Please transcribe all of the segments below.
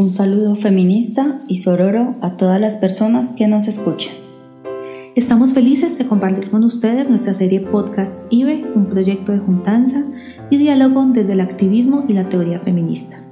Un saludo feminista y sororo a todas las personas que nos escuchan. Estamos felices de compartir con ustedes nuestra serie podcast IBE, un proyecto de juntanza y diálogo desde el activismo y la teoría feminista.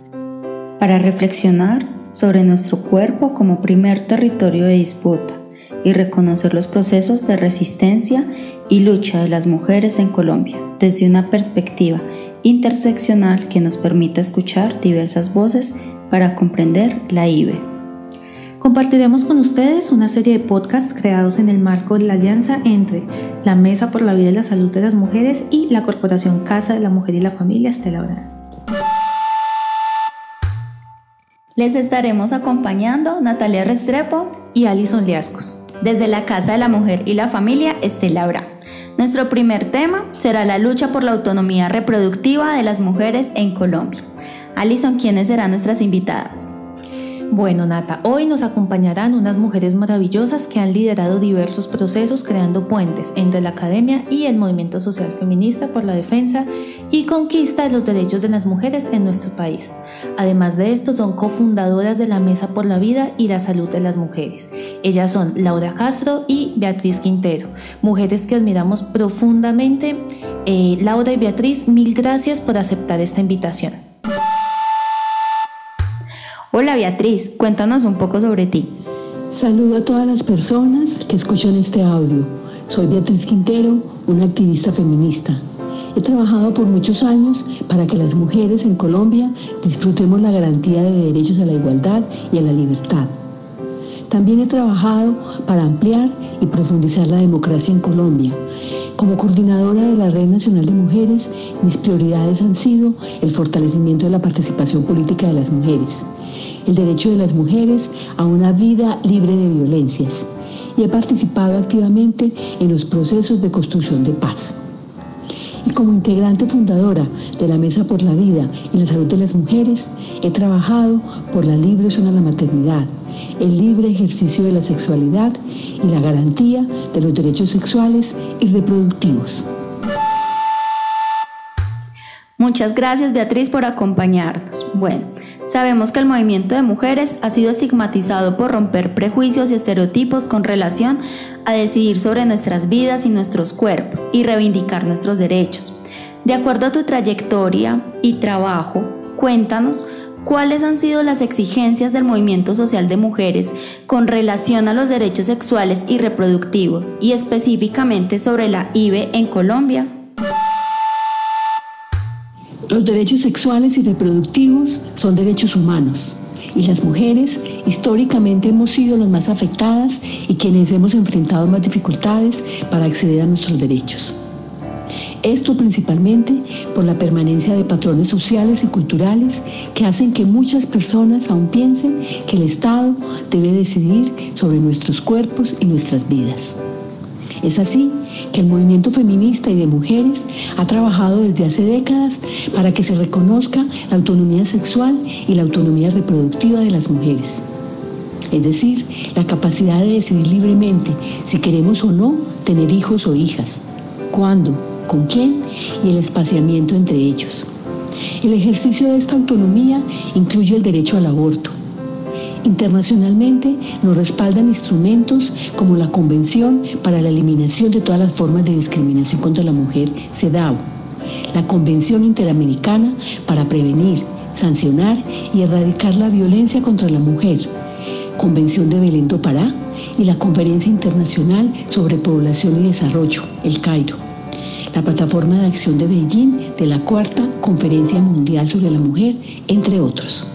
Para reflexionar sobre nuestro cuerpo como primer territorio de disputa y reconocer los procesos de resistencia y lucha de las mujeres en Colombia desde una perspectiva interseccional que nos permita escuchar diversas voces para comprender la IBE. Compartiremos con ustedes una serie de podcasts creados en el marco de la alianza entre la Mesa por la Vida y la Salud de las Mujeres y la Corporación Casa de la Mujer y la Familia Estela. Les estaremos acompañando Natalia Restrepo y Alison Liascos. Desde la Casa de la Mujer y la Familia Estela. Nuestro primer tema será la lucha por la autonomía reproductiva de las mujeres en Colombia. Alison, ¿quiénes serán nuestras invitadas? Bueno, Nata, hoy nos acompañarán unas mujeres maravillosas que han liderado diversos procesos creando puentes entre la academia y el movimiento social feminista por la defensa y conquista de los derechos de las mujeres en nuestro país. Además de esto, son cofundadoras de la Mesa por la Vida y la Salud de las Mujeres. Ellas son Laura Castro y Beatriz Quintero, mujeres que admiramos profundamente. Eh, Laura y Beatriz, mil gracias por aceptar esta invitación. Hola Beatriz, cuéntanos un poco sobre ti. Saludo a todas las personas que escuchan este audio. Soy Beatriz Quintero, una activista feminista. He trabajado por muchos años para que las mujeres en Colombia disfrutemos la garantía de derechos a la igualdad y a la libertad. También he trabajado para ampliar y profundizar la democracia en Colombia. Como coordinadora de la Red Nacional de Mujeres, mis prioridades han sido el fortalecimiento de la participación política de las mujeres, el derecho de las mujeres a una vida libre de violencias y he participado activamente en los procesos de construcción de paz. Y como integrante fundadora de la Mesa por la Vida y la Salud de las Mujeres, he trabajado por la libre opción a la maternidad, el libre ejercicio de la sexualidad y la garantía de los derechos sexuales y reproductivos. Muchas gracias Beatriz por acompañarnos. Bueno, Sabemos que el movimiento de mujeres ha sido estigmatizado por romper prejuicios y estereotipos con relación a decidir sobre nuestras vidas y nuestros cuerpos y reivindicar nuestros derechos. De acuerdo a tu trayectoria y trabajo, cuéntanos cuáles han sido las exigencias del movimiento social de mujeres con relación a los derechos sexuales y reproductivos y específicamente sobre la IBE en Colombia. Los derechos sexuales y reproductivos son derechos humanos y las mujeres históricamente hemos sido las más afectadas y quienes hemos enfrentado más dificultades para acceder a nuestros derechos. Esto principalmente por la permanencia de patrones sociales y culturales que hacen que muchas personas aún piensen que el Estado debe decidir sobre nuestros cuerpos y nuestras vidas. Es así que el movimiento feminista y de mujeres ha trabajado desde hace décadas para que se reconozca la autonomía sexual y la autonomía reproductiva de las mujeres. Es decir, la capacidad de decidir libremente si queremos o no tener hijos o hijas, cuándo, con quién y el espaciamiento entre ellos. El ejercicio de esta autonomía incluye el derecho al aborto, Internacionalmente nos respaldan instrumentos como la Convención para la Eliminación de todas las formas de discriminación contra la mujer, CEDAW, la Convención Interamericana para prevenir, sancionar y erradicar la violencia contra la mujer, Convención de Belén do Pará y la Conferencia Internacional sobre Población y Desarrollo, el Cairo, la Plataforma de Acción de Beijing de la Cuarta Conferencia Mundial sobre la Mujer, entre otros.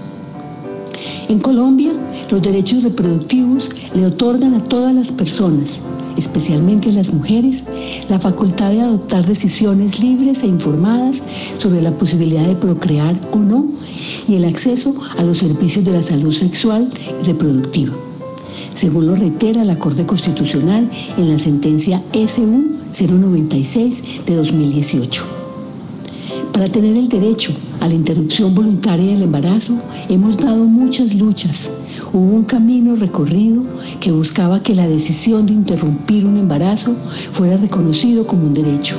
En Colombia, los derechos reproductivos le otorgan a todas las personas, especialmente a las mujeres, la facultad de adoptar decisiones libres e informadas sobre la posibilidad de procrear o no y el acceso a los servicios de la salud sexual y reproductiva, según lo reitera la Corte Constitucional en la sentencia SU 096 de 2018. Para tener el derecho a la interrupción voluntaria del embarazo hemos dado muchas luchas. Hubo un camino recorrido que buscaba que la decisión de interrumpir un embarazo fuera reconocido como un derecho.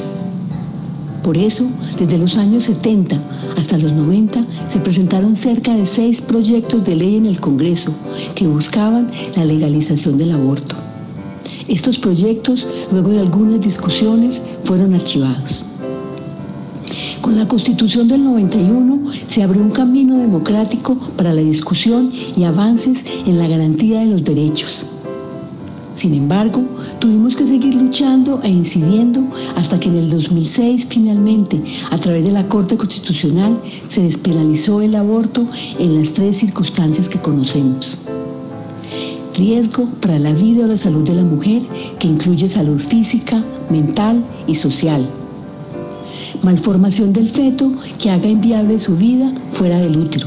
Por eso, desde los años 70 hasta los 90, se presentaron cerca de seis proyectos de ley en el Congreso que buscaban la legalización del aborto. Estos proyectos, luego de algunas discusiones, fueron archivados. Con la Constitución del 91 se abrió un camino democrático para la discusión y avances en la garantía de los derechos. Sin embargo, tuvimos que seguir luchando e incidiendo hasta que en el 2006 finalmente, a través de la Corte Constitucional, se despenalizó el aborto en las tres circunstancias que conocemos. Riesgo para la vida o la salud de la mujer, que incluye salud física, mental y social malformación del feto que haga inviable su vida fuera del útero,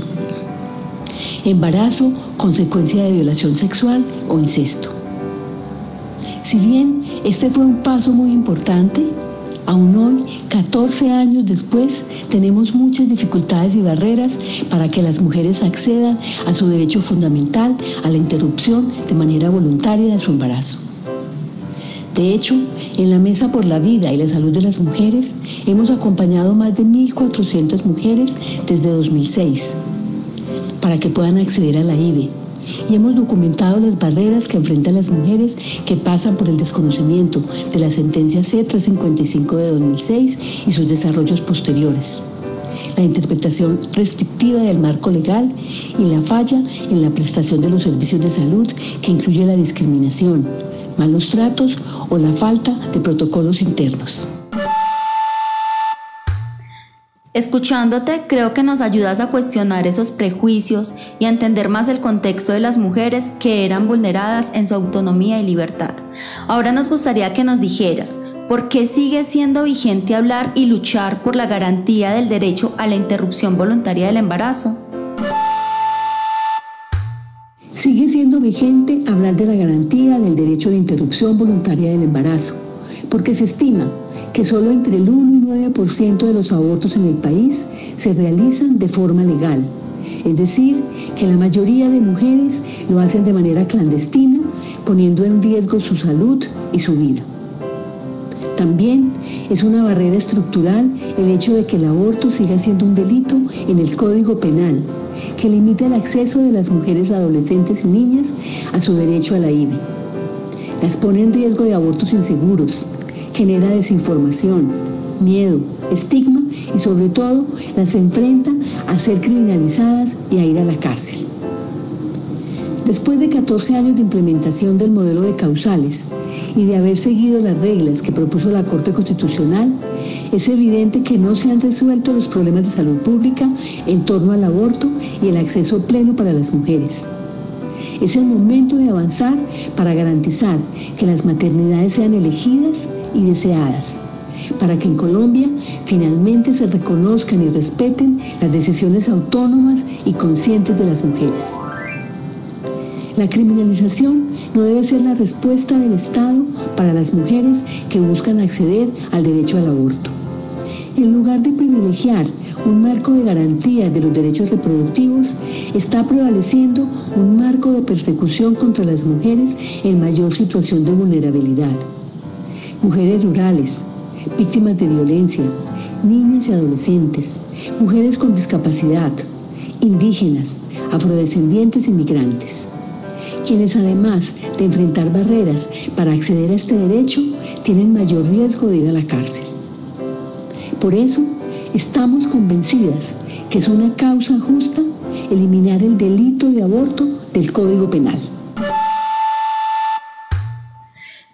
embarazo, consecuencia de violación sexual o incesto. Si bien este fue un paso muy importante, aún hoy, 14 años después, tenemos muchas dificultades y barreras para que las mujeres accedan a su derecho fundamental a la interrupción de manera voluntaria de su embarazo. De hecho, en la Mesa por la Vida y la Salud de las Mujeres hemos acompañado más de 1.400 mujeres desde 2006 para que puedan acceder a la IBE y hemos documentado las barreras que enfrentan las mujeres que pasan por el desconocimiento de la sentencia C355 de 2006 y sus desarrollos posteriores, la interpretación restrictiva del marco legal y la falla en la prestación de los servicios de salud que incluye la discriminación, malos tratos o la falta de protocolos internos. Escuchándote, creo que nos ayudas a cuestionar esos prejuicios y a entender más el contexto de las mujeres que eran vulneradas en su autonomía y libertad. Ahora nos gustaría que nos dijeras, ¿por qué sigue siendo vigente hablar y luchar por la garantía del derecho a la interrupción voluntaria del embarazo? Sigue siendo vigente hablar de la garantía del derecho de interrupción voluntaria del embarazo, porque se estima que solo entre el 1 y 9% de los abortos en el país se realizan de forma legal. Es decir, que la mayoría de mujeres lo hacen de manera clandestina, poniendo en riesgo su salud y su vida. También es una barrera estructural el hecho de que el aborto siga siendo un delito en el Código Penal, que limita el acceso de las mujeres adolescentes y niñas a su derecho a la IVE. Las pone en riesgo de abortos inseguros, genera desinformación, miedo, estigma y sobre todo las enfrenta a ser criminalizadas y a ir a la cárcel. Después de 14 años de implementación del modelo de causales y de haber seguido las reglas que propuso la Corte Constitucional, es evidente que no se han resuelto los problemas de salud pública en torno al aborto y el acceso pleno para las mujeres. Es el momento de avanzar para garantizar que las maternidades sean elegidas y deseadas, para que en Colombia finalmente se reconozcan y respeten las decisiones autónomas y conscientes de las mujeres. La criminalización no debe ser la respuesta del Estado para las mujeres que buscan acceder al derecho al aborto. En lugar de privilegiar un marco de garantía de los derechos reproductivos, está prevaleciendo un marco de persecución contra las mujeres en mayor situación de vulnerabilidad. Mujeres rurales, víctimas de violencia, niñas y adolescentes, mujeres con discapacidad, indígenas, afrodescendientes y migrantes quienes además de enfrentar barreras para acceder a este derecho, tienen mayor riesgo de ir a la cárcel. Por eso, estamos convencidas que es una causa justa eliminar el delito de aborto del Código Penal.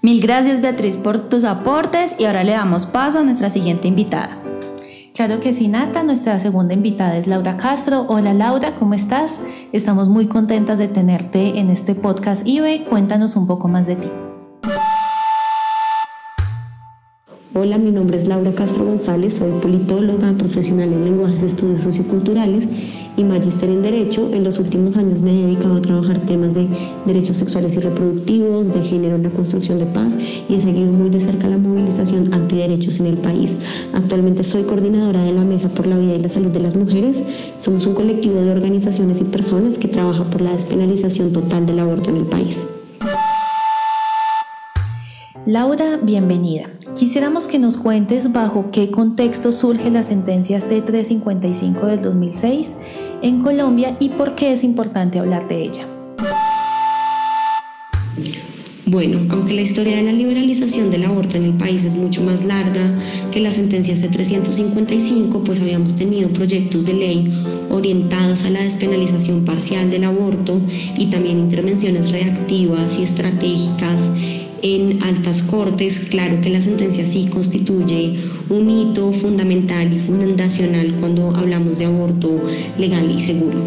Mil gracias Beatriz por tus aportes y ahora le damos paso a nuestra siguiente invitada. Claro que sí, Nata. Nuestra segunda invitada es Laura Castro. Hola Laura, ¿cómo estás? Estamos muy contentas de tenerte en este podcast IBE. Cuéntanos un poco más de ti. Hola, mi nombre es Laura Castro González, soy politóloga, profesional en lenguajes de estudios socioculturales y magíster en Derecho. En los últimos años me he dedicado a trabajar temas de derechos sexuales y reproductivos, de género en la construcción de paz y he seguido muy de cerca la movilización antiderechos en el país. Actualmente soy coordinadora de la Mesa por la Vida y la Salud de las Mujeres. Somos un colectivo de organizaciones y personas que trabaja por la despenalización total del aborto en el país. Laura, bienvenida. Quisiéramos que nos cuentes bajo qué contexto surge la sentencia C355 del 2006 en Colombia y por qué es importante hablar de ella. Bueno, aunque la historia de la liberalización del aborto en el país es mucho más larga que la sentencia C355, pues habíamos tenido proyectos de ley orientados a la despenalización parcial del aborto y también intervenciones reactivas y estratégicas en altas cortes, claro que la sentencia sí constituye un hito fundamental y fundacional cuando hablamos de aborto legal y seguro.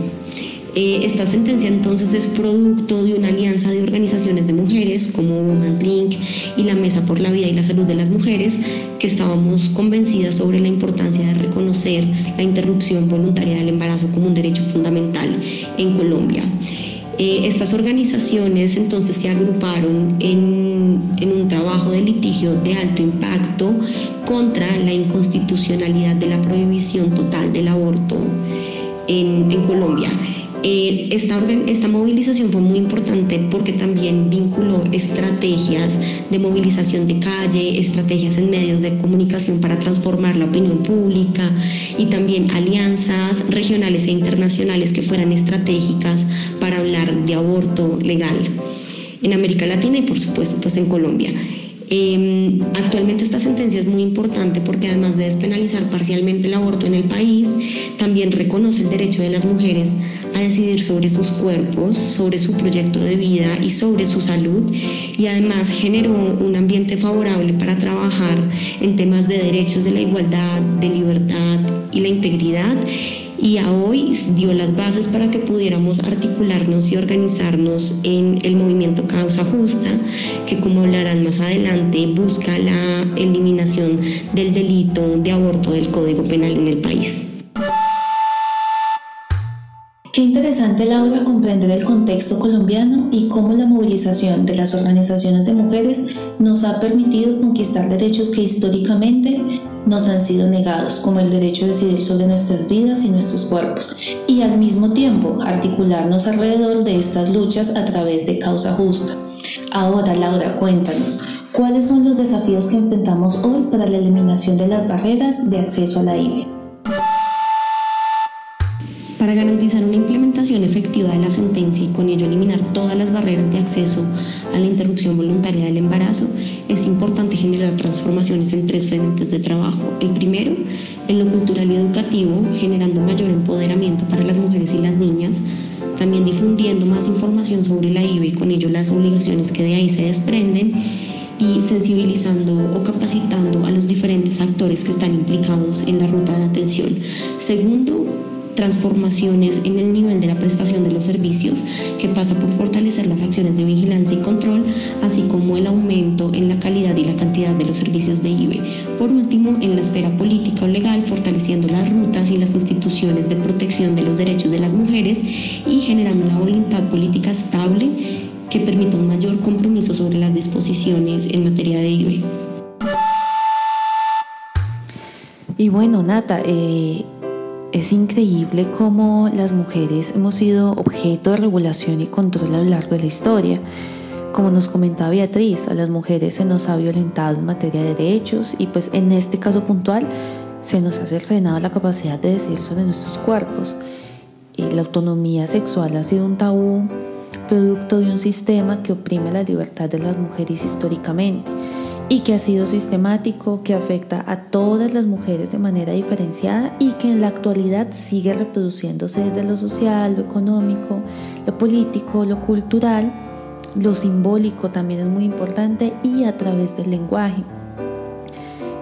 Eh, esta sentencia entonces es producto de una alianza de organizaciones de mujeres como Women's Link y la Mesa por la Vida y la Salud de las Mujeres, que estábamos convencidas sobre la importancia de reconocer la interrupción voluntaria del embarazo como un derecho fundamental en Colombia. Eh, estas organizaciones entonces se agruparon en, un trabajo de litigio de alto impacto contra la inconstitucionalidad de la prohibición total del aborto en, en Colombia. Eh, esta, esta movilización fue muy importante porque también vinculó estrategias de movilización de calle, estrategias en medios de comunicación para transformar la opinión pública y también alianzas regionales e internacionales que fueran estratégicas para hablar de aborto legal en América Latina y por supuesto pues en Colombia. Em, actualmente esta sentencia es muy importante porque además de despenalizar parcialmente el aborto en el país, también reconoce el derecho de las mujeres a decidir sobre sus cuerpos, sobre su proyecto de vida y sobre su salud. Y además generó un ambiente favorable para trabajar en temas de derechos de la igualdad, de libertad y la integridad y a hoy dio las bases para que pudiéramos articularnos y organizarnos en el movimiento Causa Justa, que como hablarán más adelante busca la eliminación del delito de aborto del Código Penal en el país. Qué interesante, Laura, comprender el contexto colombiano y cómo la movilización de las organizaciones de mujeres nos ha permitido conquistar derechos que históricamente nos han sido negados, como el derecho a decidir sobre nuestras vidas y nuestros cuerpos, y al mismo tiempo articularnos alrededor de estas luchas a través de causa justa. Ahora, Laura, cuéntanos, ¿cuáles son los desafíos que enfrentamos hoy para la eliminación de las barreras de acceso a la IVE? Para garantizar una implementación efectiva de la sentencia y con ello eliminar todas las barreras de acceso a la interrupción voluntaria del embarazo, es importante generar transformaciones en tres frentes de trabajo. El primero, en lo cultural y educativo, generando mayor empoderamiento para las mujeres y las niñas, también difundiendo más información sobre la IVE y con ello las obligaciones que de ahí se desprenden y sensibilizando o capacitando a los diferentes actores que están implicados en la ruta de atención. Segundo, transformaciones en el nivel de la prestación de los servicios, que pasa por fortalecer las acciones de vigilancia y control, así como el aumento en la calidad y la cantidad de los servicios de IBE. Por último, en la esfera política o legal, fortaleciendo las rutas y las instituciones de protección de los derechos de las mujeres y generando una voluntad política estable que permita un mayor compromiso sobre las disposiciones en materia de IBE. Y bueno, Nata, eh, es increíble cómo las mujeres hemos sido objeto de regulación y control a lo largo de la historia. Como nos comentaba Beatriz, a las mujeres se nos ha violentado en materia de derechos y pues en este caso puntual se nos ha cercenado la capacidad de decidir sobre nuestros cuerpos. La autonomía sexual ha sido un tabú producto de un sistema que oprime la libertad de las mujeres históricamente y que ha sido sistemático, que afecta a todas las mujeres de manera diferenciada y que en la actualidad sigue reproduciéndose desde lo social, lo económico, lo político, lo cultural, lo simbólico también es muy importante y a través del lenguaje.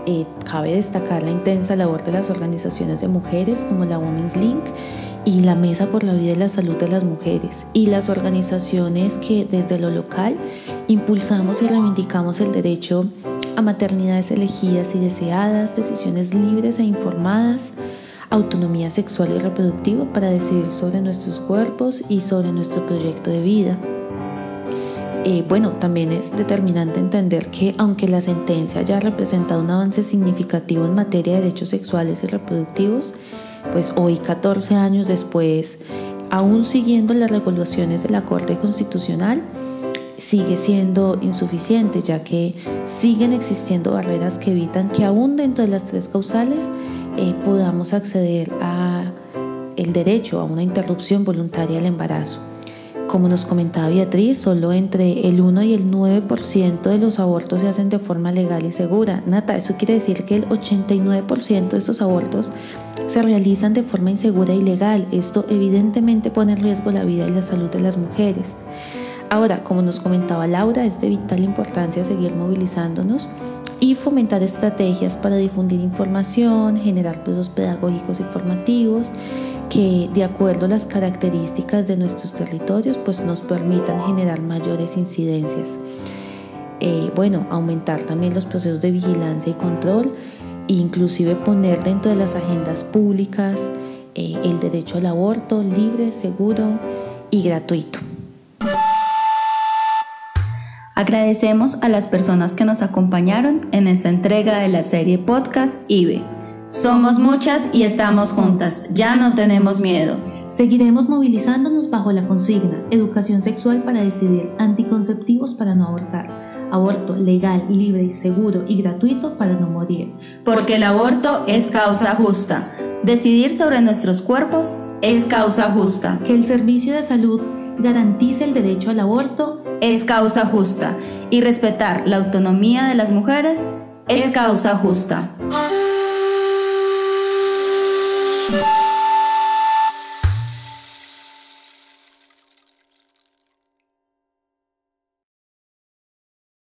Eh, cabe destacar la intensa labor de las organizaciones de mujeres como la Women's Link y la Mesa por la Vida y la Salud de las Mujeres y las organizaciones que desde lo local impulsamos y reivindicamos el derecho a maternidades elegidas y deseadas, decisiones libres e informadas, autonomía sexual y reproductiva para decidir sobre nuestros cuerpos y sobre nuestro proyecto de vida. Eh, bueno, también es determinante entender que aunque la sentencia haya representado un avance significativo en materia de derechos sexuales y reproductivos, pues hoy, 14 años después, aún siguiendo las regulaciones de la Corte Constitucional, sigue siendo insuficiente, ya que siguen existiendo barreras que evitan que aún dentro de las tres causales eh, podamos acceder a el derecho a una interrupción voluntaria del embarazo. Como nos comentaba Beatriz, solo entre el 1 y el 9% de los abortos se hacen de forma legal y segura. Nata, eso quiere decir que el 89% de estos abortos se realizan de forma insegura y ilegal. Esto evidentemente pone en riesgo la vida y la salud de las mujeres. Ahora, como nos comentaba Laura, es de vital importancia seguir movilizándonos y fomentar estrategias para difundir información, generar procesos pedagógicos y formativos que de acuerdo a las características de nuestros territorios pues nos permitan generar mayores incidencias. Eh, bueno, aumentar también los procesos de vigilancia y control e inclusive poner dentro de las agendas públicas eh, el derecho al aborto libre, seguro y gratuito. Agradecemos a las personas que nos acompañaron en esta entrega de la serie podcast IBE. Somos muchas y estamos juntas, ya no tenemos miedo. Seguiremos movilizándonos bajo la consigna Educación sexual para decidir, anticonceptivos para no abortar, aborto legal, libre, seguro y gratuito para no morir. Porque el aborto es causa justa. Decidir sobre nuestros cuerpos es causa justa. Que el servicio de salud garantice el derecho al aborto es causa justa y respetar la autonomía de las mujeres es causa justa.